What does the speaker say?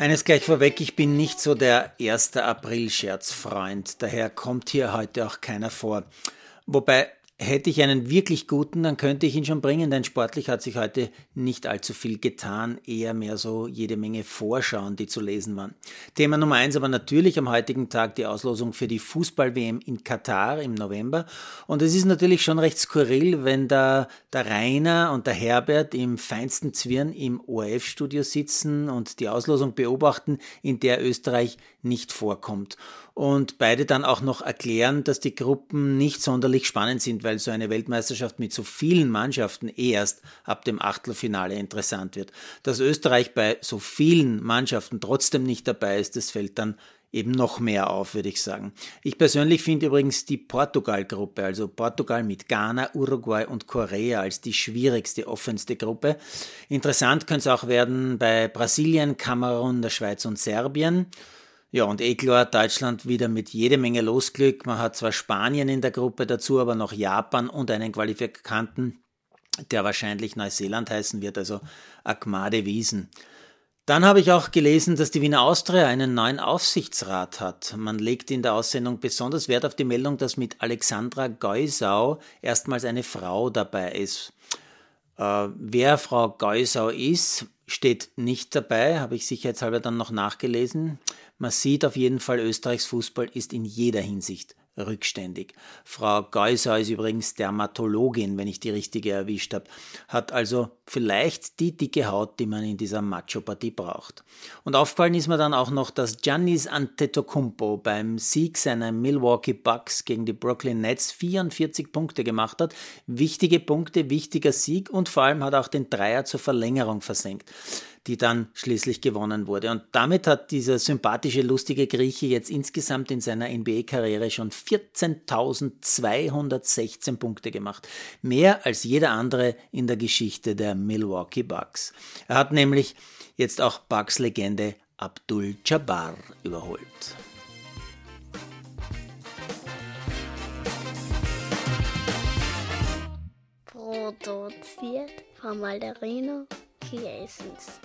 Eines gleich vorweg, ich bin nicht so der 1. April-Scherzfreund, daher kommt hier heute auch keiner vor. Wobei Hätte ich einen wirklich guten, dann könnte ich ihn schon bringen, denn sportlich hat sich heute nicht allzu viel getan, eher mehr so jede Menge Vorschauen, die zu lesen waren. Thema Nummer eins aber natürlich am heutigen Tag die Auslosung für die Fußball-WM in Katar im November. Und es ist natürlich schon recht skurril, wenn da der Rainer und der Herbert im feinsten Zwirn im ORF-Studio sitzen und die Auslosung beobachten, in der Österreich nicht vorkommt und beide dann auch noch erklären, dass die Gruppen nicht sonderlich spannend sind, weil so eine Weltmeisterschaft mit so vielen Mannschaften erst ab dem Achtelfinale interessant wird. Dass Österreich bei so vielen Mannschaften trotzdem nicht dabei ist, das fällt dann eben noch mehr auf, würde ich sagen. Ich persönlich finde übrigens die Portugal-Gruppe, also Portugal mit Ghana, Uruguay und Korea als die schwierigste, offenste Gruppe. Interessant könnte es auch werden bei Brasilien, Kamerun, der Schweiz und Serbien. Ja, und eh klar, Deutschland wieder mit jede Menge Losglück. Man hat zwar Spanien in der Gruppe dazu, aber noch Japan und einen Qualifikanten, der wahrscheinlich Neuseeland heißen wird, also Akmade Wiesen. Dann habe ich auch gelesen, dass die Wiener Austria einen neuen Aufsichtsrat hat. Man legt in der Aussendung besonders Wert auf die Meldung, dass mit Alexandra Geusau erstmals eine Frau dabei ist. Äh, wer Frau Geusau ist, steht nicht dabei, habe ich sicherheitshalber dann noch nachgelesen. Man sieht auf jeden Fall, Österreichs Fußball ist in jeder Hinsicht rückständig. Frau Geusau ist übrigens Dermatologin, wenn ich die richtige erwischt habe, hat also vielleicht die dicke Haut, die man in dieser Macho-Partie braucht. Und aufgefallen ist mir dann auch noch, dass Giannis Antetokounmpo beim Sieg seiner Milwaukee Bucks gegen die Brooklyn Nets 44 Punkte gemacht hat. Wichtige Punkte, wichtiger Sieg und vor allem hat auch den Dreier zur Verlängerung versenkt die dann schließlich gewonnen wurde. Und damit hat dieser sympathische, lustige Grieche jetzt insgesamt in seiner NBA-Karriere schon 14.216 Punkte gemacht. Mehr als jeder andere in der Geschichte der Milwaukee Bucks. Er hat nämlich jetzt auch Bucks-Legende Abdul Jabbar überholt. Produziert von Malderino Kiesens.